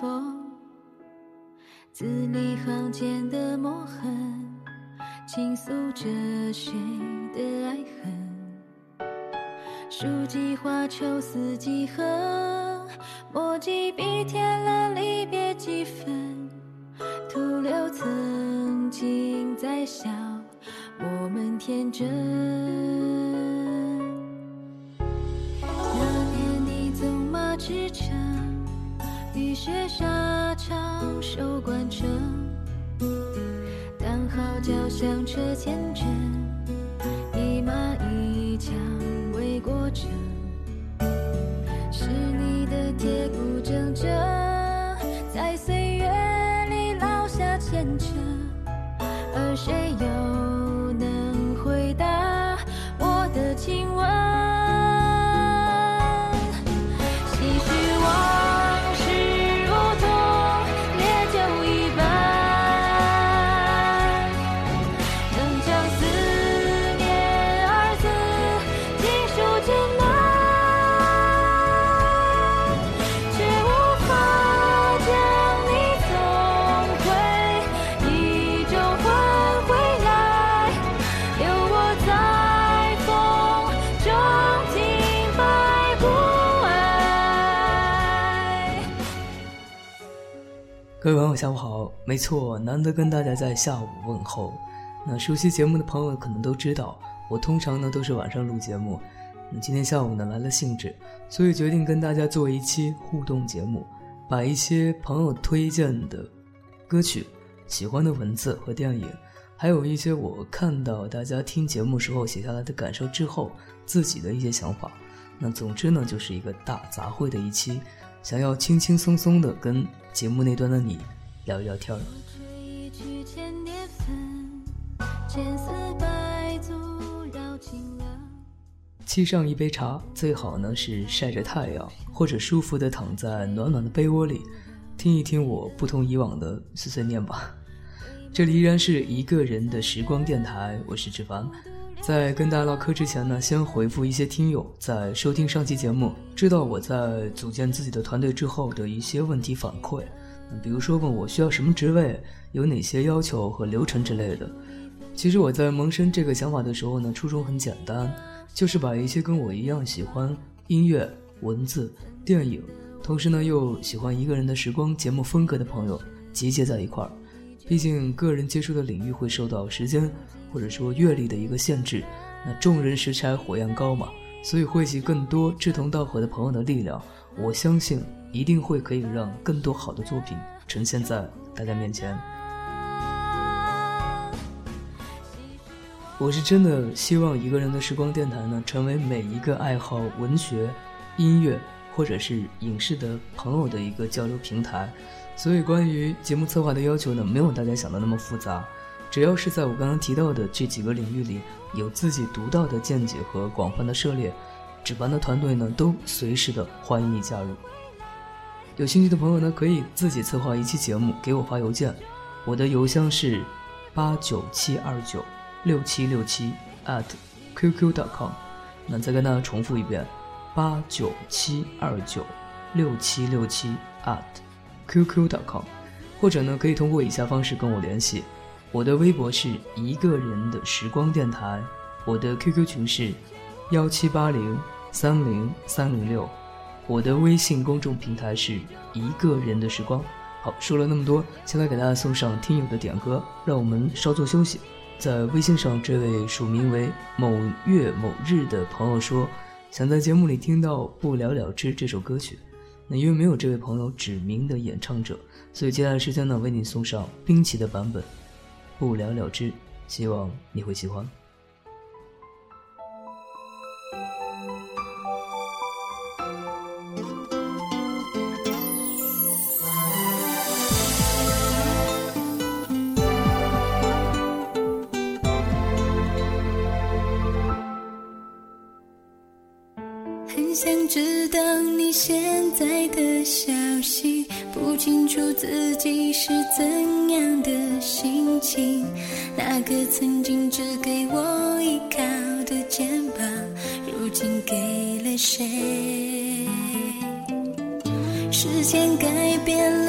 风，字里行间的墨痕，倾诉着谁的爱恨？书几画，愁思几何，墨几笔，添了离别几分，徒留曾经在笑，我们天真。那年你纵马驰骋。雨雪沙场，守关城，当号角响彻前阵，没错，难得跟大家在下午问候。那熟悉节目的朋友可能都知道，我通常呢都是晚上录节目。那今天下午呢来了兴致，所以决定跟大家做一期互动节目，把一些朋友推荐的歌曲、喜欢的文字和电影，还有一些我看到大家听节目时候写下来的感受之后自己的一些想法。那总之呢，就是一个大杂烩的一期。想要轻轻松松的跟节目那端的你聊聊天儿。沏上一杯茶，最好呢是晒着太阳，或者舒服的躺在暖暖的被窝里，听一听我不同以往的碎碎念吧。这里依然是一个人的时光电台，我是志凡。在跟大家唠嗑之前呢，先回复一些听友在收听上期节目，知道我在组建自己的团队之后的一些问题反馈。比如说问我需要什么职位，有哪些要求和流程之类的。其实我在萌生这个想法的时候呢，初衷很简单，就是把一些跟我一样喜欢音乐、文字、电影，同时呢又喜欢一个人的时光节目风格的朋友集结在一块儿。毕竟个人接触的领域会受到时间。或者说阅历的一个限制，那众人拾柴火焰高嘛，所以汇集更多志同道合的朋友的力量，我相信一定会可以让更多好的作品呈现在大家面前。我是真的希望一个人的时光电台呢，成为每一个爱好文学、音乐或者是影视的朋友的一个交流平台。所以关于节目策划的要求呢，没有大家想的那么复杂。只要是在我刚刚提到的这几个领域里有自己独到的见解和广泛的涉猎，值班的团队呢都随时的欢迎你加入。有兴趣的朋友呢可以自己策划一期节目给我发邮件，我的邮箱是八九七二九六七六七 at qq.com。那再跟大家重复一遍，八九七二九六七六七 at qq.com，或者呢可以通过以下方式跟我联系。我的微博是一个人的时光电台，我的 QQ 群是幺七八零三零三零六我的微信公众平台是一个人的时光。好，说了那么多，先来给大家送上听友的点歌，让我们稍作休息。在微信上，这位署名为某月某日的朋友说，想在节目里听到《不了了之》这首歌曲。那因为没有这位朋友指名的演唱者，所以接下来时间呢，为你送上冰淇的版本《不了了之》，希望你会喜欢。自己是怎样的心情。那个曾经只给我依靠的肩膀，如今给了谁？时间改变了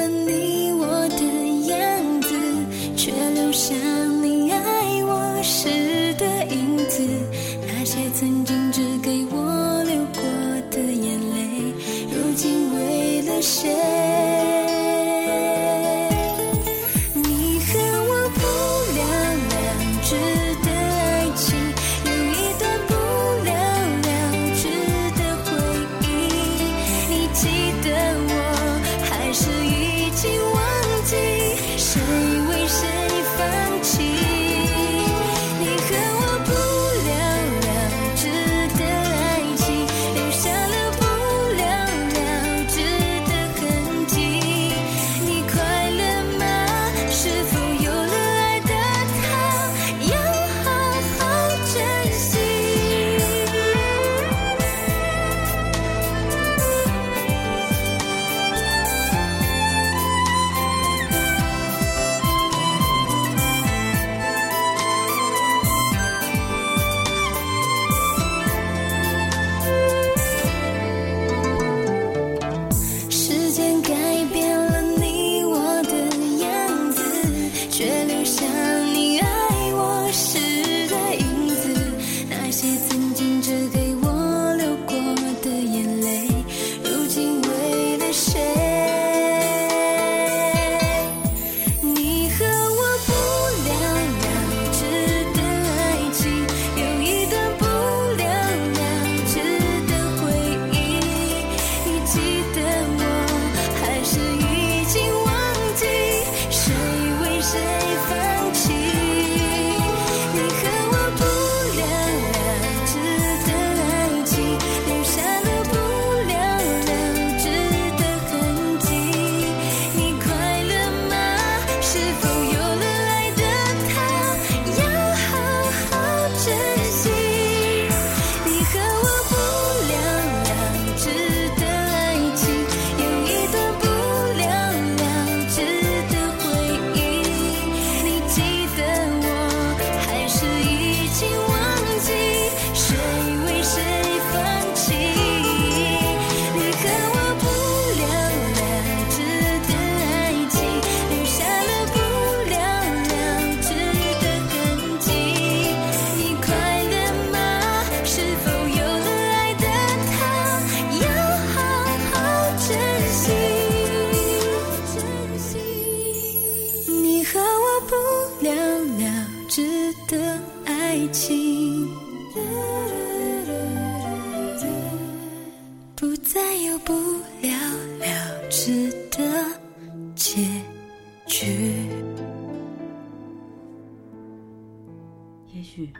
也许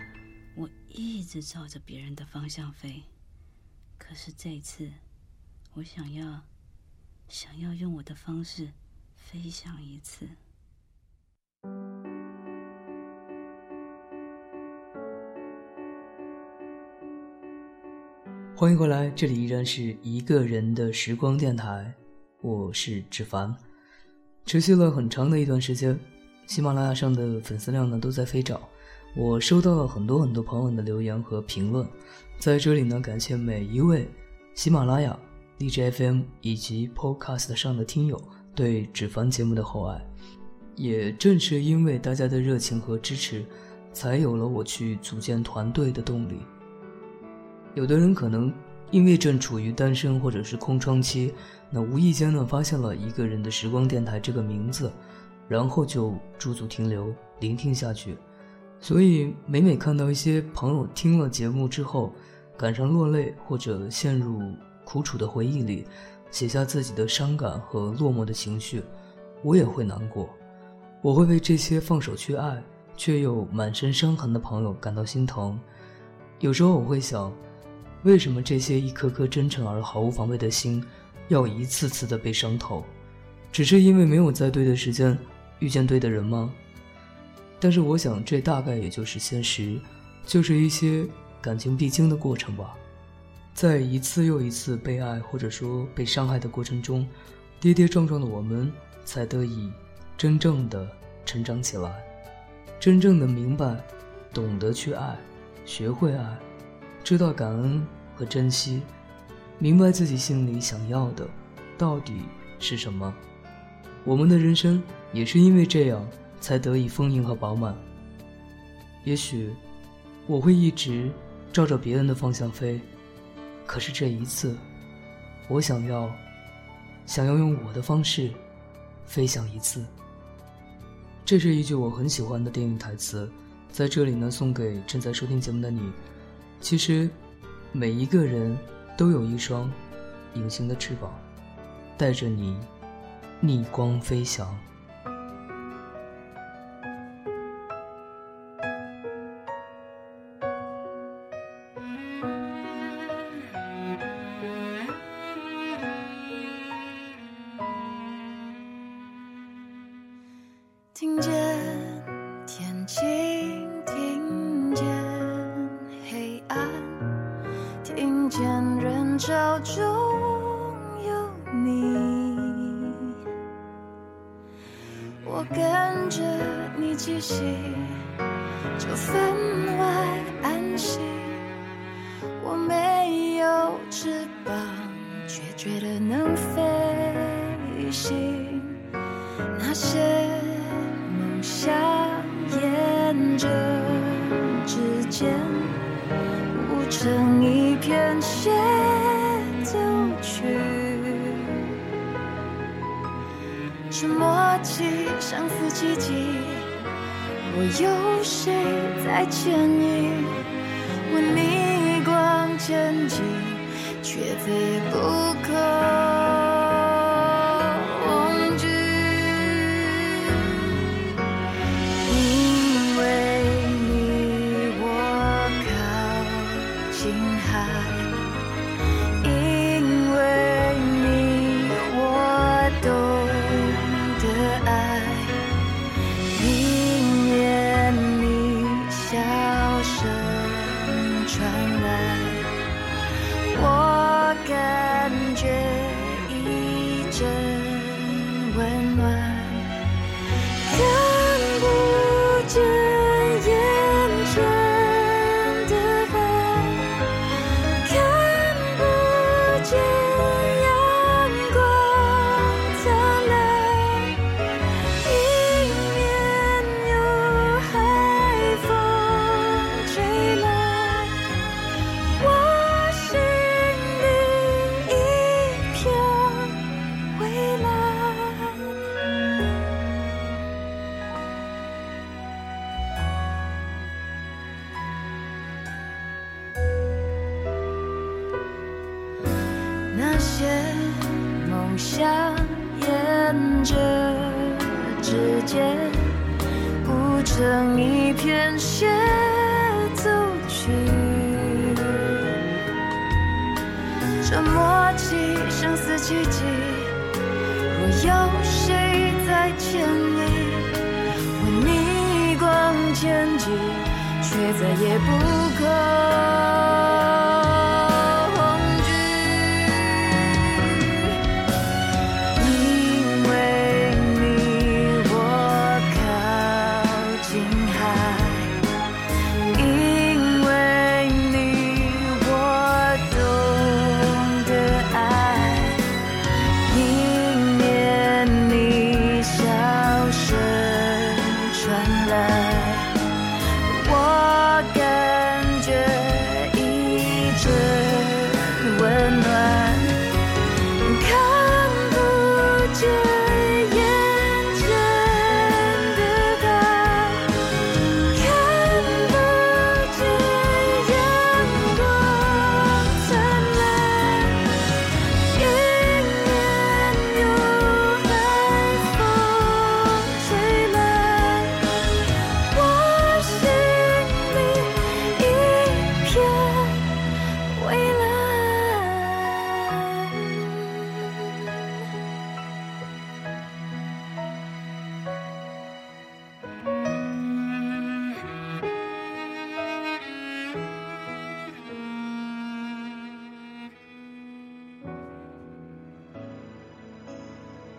我一直照着别人的方向飞，可是这一次，我想要，想要用我的方式飞翔一次。欢迎回来，这里依然是一个人的时光电台，我是志凡。持续了很长的一段时间，喜马拉雅上的粉丝量呢都在飞涨。我收到了很多很多朋友的留言和评论，在这里呢，感谢每一位喜马拉雅、荔枝 FM 以及 Podcast 上的听友对纸凡节目的厚爱。也正是因为大家的热情和支持，才有了我去组建团队的动力。有的人可能因为正处于单身或者是空窗期，那无意间呢发现了一个人的时光电台这个名字，然后就驻足停留，聆听下去。所以每每看到一些朋友听了节目之后，感伤落泪，或者陷入苦楚的回忆里，写下自己的伤感和落寞的情绪，我也会难过。我会为这些放手去爱却又满身伤痕的朋友感到心疼。有时候我会想。为什么这些一颗颗真诚而毫无防备的心，要一次次的被伤透？只是因为没有在对的时间遇见对的人吗？但是我想，这大概也就是现实，就是一些感情必经的过程吧。在一次又一次被爱或者说被伤害的过程中，跌跌撞撞的我们，才得以真正的成长起来，真正的明白，懂得去爱，学会爱，知道感恩。和珍惜，明白自己心里想要的到底是什么。我们的人生也是因为这样才得以丰盈和饱满。也许我会一直照着别人的方向飞，可是这一次，我想要想要用我的方式飞翔一次。这是一句我很喜欢的电影台词，在这里呢送给正在收听节目的你。其实。每一个人都有一双隐形的翅膀，带着你逆光飞翔。梦中有你，我跟着你气息，就。在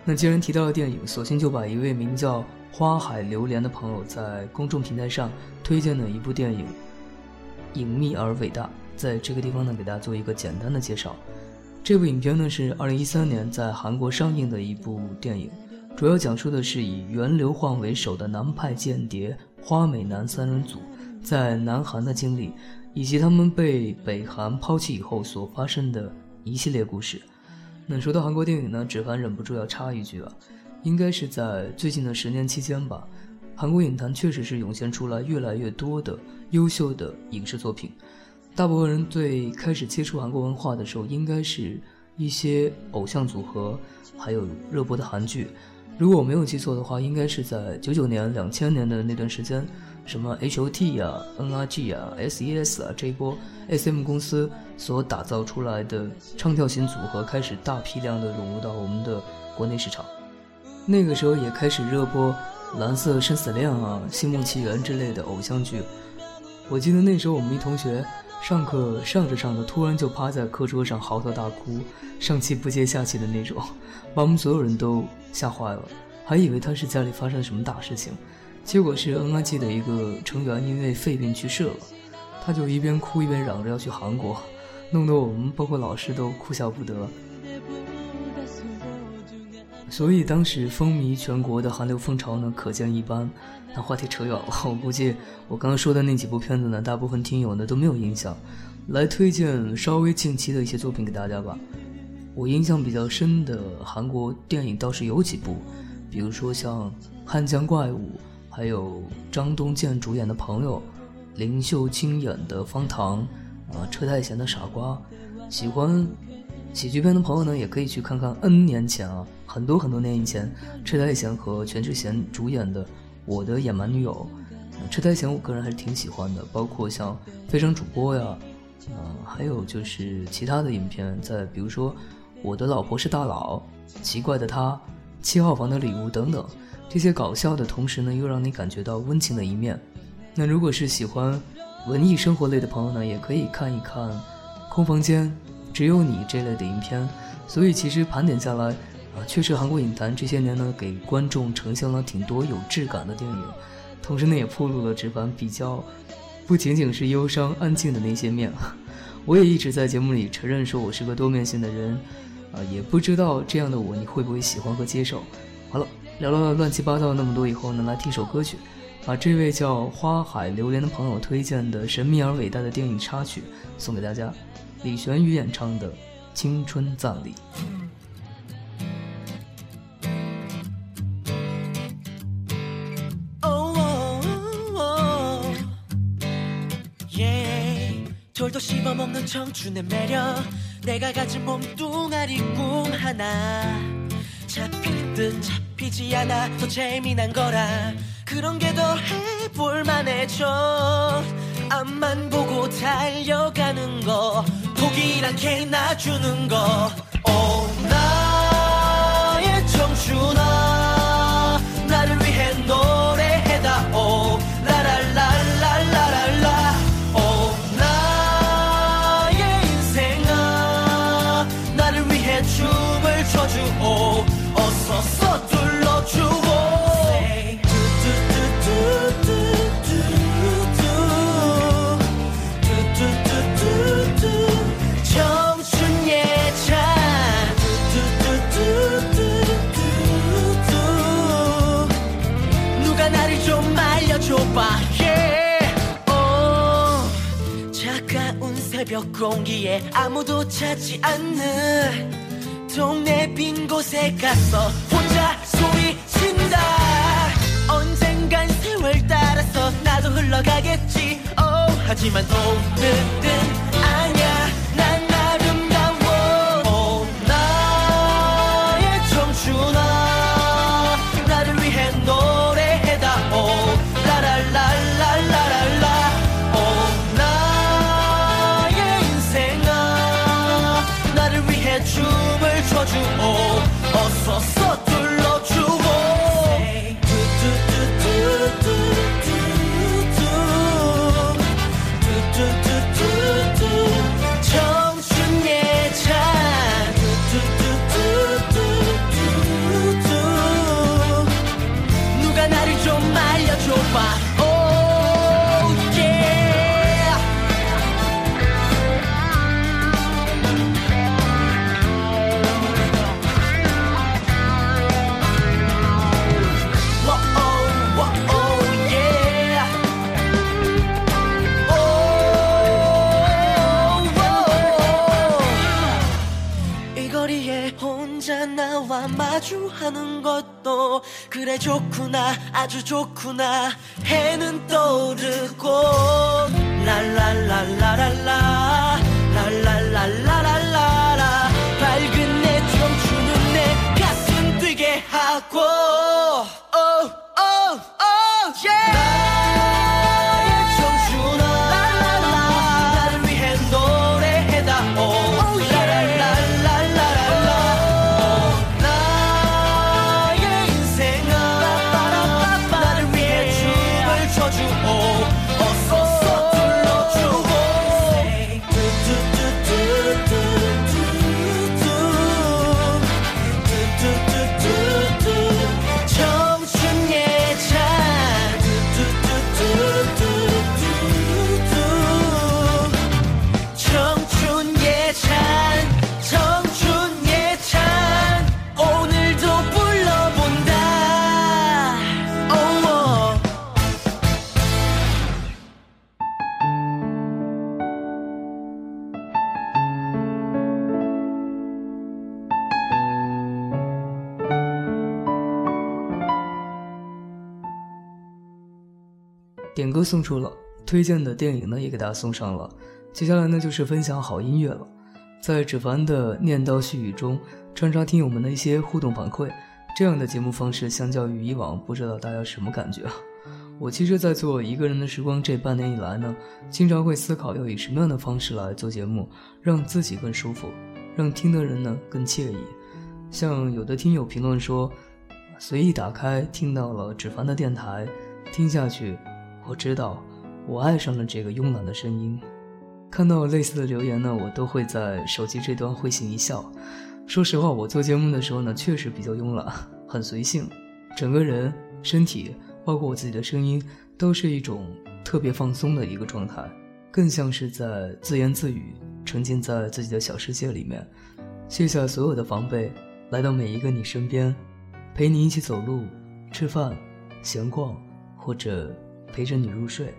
那既然提到了电影，索性就把一位名叫花海榴莲的朋友在公众平台上推荐的一部电影《隐秘而伟大》，在这个地方呢，给大家做一个简单的介绍。这部影片呢是2013年在韩国上映的一部电影，主要讲述的是以源流焕为首的南派间谍花美男三人组在南韩的经历，以及他们被北韩抛弃以后所发生的一系列故事。那说到韩国电影呢，芷凡忍不住要插一句啊，应该是在最近的十年期间吧，韩国影坛确实是涌现出来越来越多的优秀的影视作品。大部分人最开始接触韩国文化的时候，应该是一些偶像组合，还有热播的韩剧。如果我没有记错的话，应该是在九九年、两千年的那段时间。什么 H O T 呀、N R G 啊、S E S 啊，这一波 S M 公司所打造出来的唱跳型组合开始大批量的融入到我们的国内市场。那个时候也开始热播《蓝色生死恋》啊、《星梦奇缘》之类的偶像剧。我记得那时候我们一同学上课上着上着，突然就趴在课桌上嚎啕大哭，上气不接下气的那种，把我们所有人都吓坏了，还以为他是家里发生了什么大事情。结果是 N.I.G 的一个成员因为肺病去世了，他就一边哭一边嚷着要去韩国，弄得我们包括老师都哭笑不得。所以当时风靡全国的韩流风潮呢，可见一斑。那话题扯远了，我估计我刚刚说的那几部片子呢，大部分听友呢都没有印象。来推荐稍微近期的一些作品给大家吧。我印象比较深的韩国电影倒是有几部，比如说像《汉江怪物》。还有张东健主演的朋友，林秀清演的方糖，啊，车太贤的傻瓜。喜欢喜剧片的朋友呢，也可以去看看 N 年前啊，很多很多年以前，车太贤和全智贤主演的《我的野蛮女友》。车太贤我个人还是挺喜欢的，包括像《非诚主播》呀，嗯，还有就是其他的影片，在比如说《我的老婆是大佬》《奇怪的他》《七号房的礼物》等等。这些搞笑的同时呢，又让你感觉到温情的一面。那如果是喜欢文艺生活类的朋友呢，也可以看一看《空房间》《只有你》这类的影片。所以其实盘点下来，啊，确实韩国影坛这些年呢，给观众呈现了挺多有质感的电影。同时呢，也铺露了纸凡比较不仅仅是忧伤安静的那些面。我也一直在节目里承认说我是个多面性的人，啊，也不知道这样的我你会不会喜欢和接受。好了。聊了乱七八糟那么多以后呢，来听首歌曲，把这位叫花海榴莲的朋友推荐的神秘而伟大的电影插曲送给大家，李玄宇演唱的《青春葬礼》。 청춘의 매력. 내가 가진 몸뚱아리 꿈 하나. 잡힐 듯 잡히지 않아 더 재미난 거라. 그런 게 더 해볼 만해져. 앞만 보고 달려가는 거. 독이란 게 나주는 거. oh. 새벽 공기에 아무도 찾지 않는 동네 빈 곳에 가서 혼자 소리친다. 언젠간 세월 따라서 나도 흘러가겠지. Oh, 하지만 오늘은 마주하는 것도 그래 좋구나 아주 좋구나. 해는 떠오르고. 랄랄랄라랄라 랄랄랄라랄라 밝은 내 춤추는 내 가슴 뛰게 하고 歌送出了，推荐的电影呢也给大家送上了。接下来呢就是分享好音乐了，在芷凡的念叨絮语中穿插听友们的一些互动反馈。这样的节目方式相较于以往，不知道大家什么感觉？我其实，在做一个人的时光这半年以来呢，经常会思考要以什么样的方式来做节目，让自己更舒服，让听的人呢更惬意。像有的听友评论说，随意打开听到了芷凡的电台，听下去。我知道，我爱上了这个慵懒的声音。看到类似的留言呢，我都会在手机这端会心一笑。说实话，我做节目的时候呢，确实比较慵懒，很随性，整个人、身体，包括我自己的声音，都是一种特别放松的一个状态，更像是在自言自语，沉浸在自己的小世界里面，卸下所有的防备，来到每一个你身边，陪你一起走路、吃饭、闲逛，或者。陪着你入睡，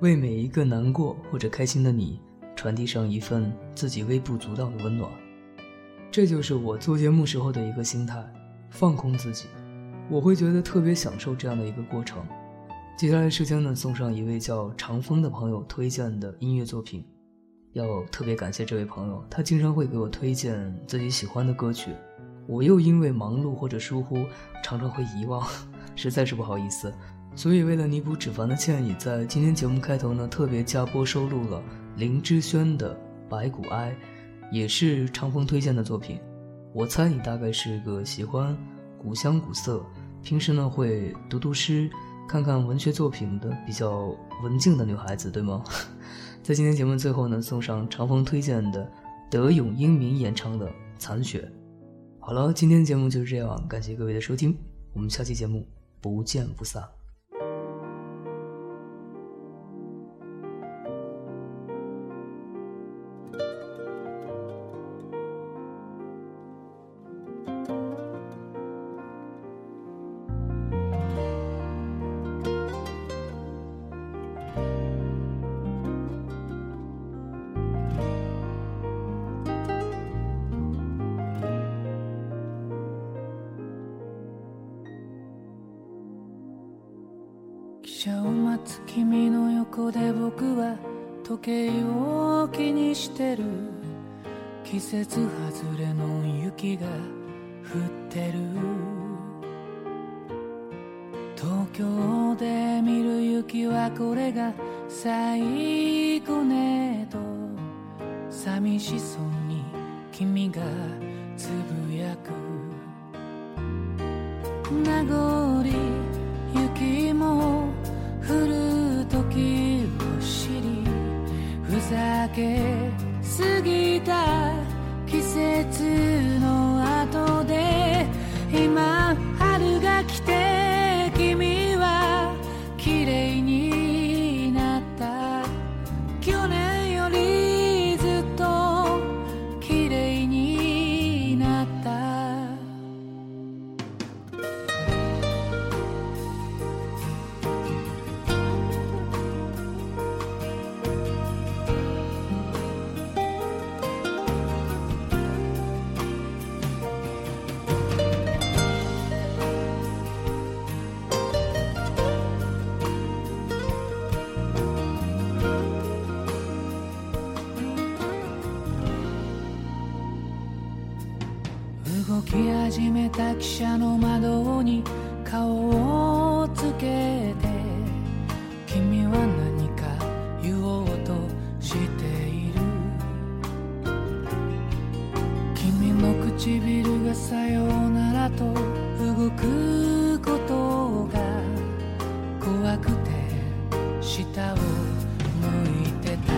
为每一个难过或者开心的你传递上一份自己微不足道的温暖，这就是我做节目时候的一个心态，放空自己，我会觉得特别享受这样的一个过程。接下来时间呢，送上一位叫长风的朋友推荐的音乐作品，要特别感谢这位朋友，他经常会给我推荐自己喜欢的歌曲，我又因为忙碌或者疏忽，常常会遗忘，实在是不好意思。所以，为了弥补脂肪的歉意，在今天节目开头呢，特别加播收录了林志轩的《白骨哀》，也是长风推荐的作品。我猜你大概是个喜欢古香古色，平时呢会读读诗、看看文学作品的比较文静的女孩子，对吗？在今天节目最后呢，送上长风推荐的德永英明演唱的《残雪》。好了，今天节目就是这样，感谢各位的收听，我们下期节目不见不散。時計を気にしてる。季節外れの雪が降ってる。東京で見る雪はこれが最後ねと。寂しそうに君がつぶやく。名残の唇がさようならと動くことが怖くて舌を向いてた。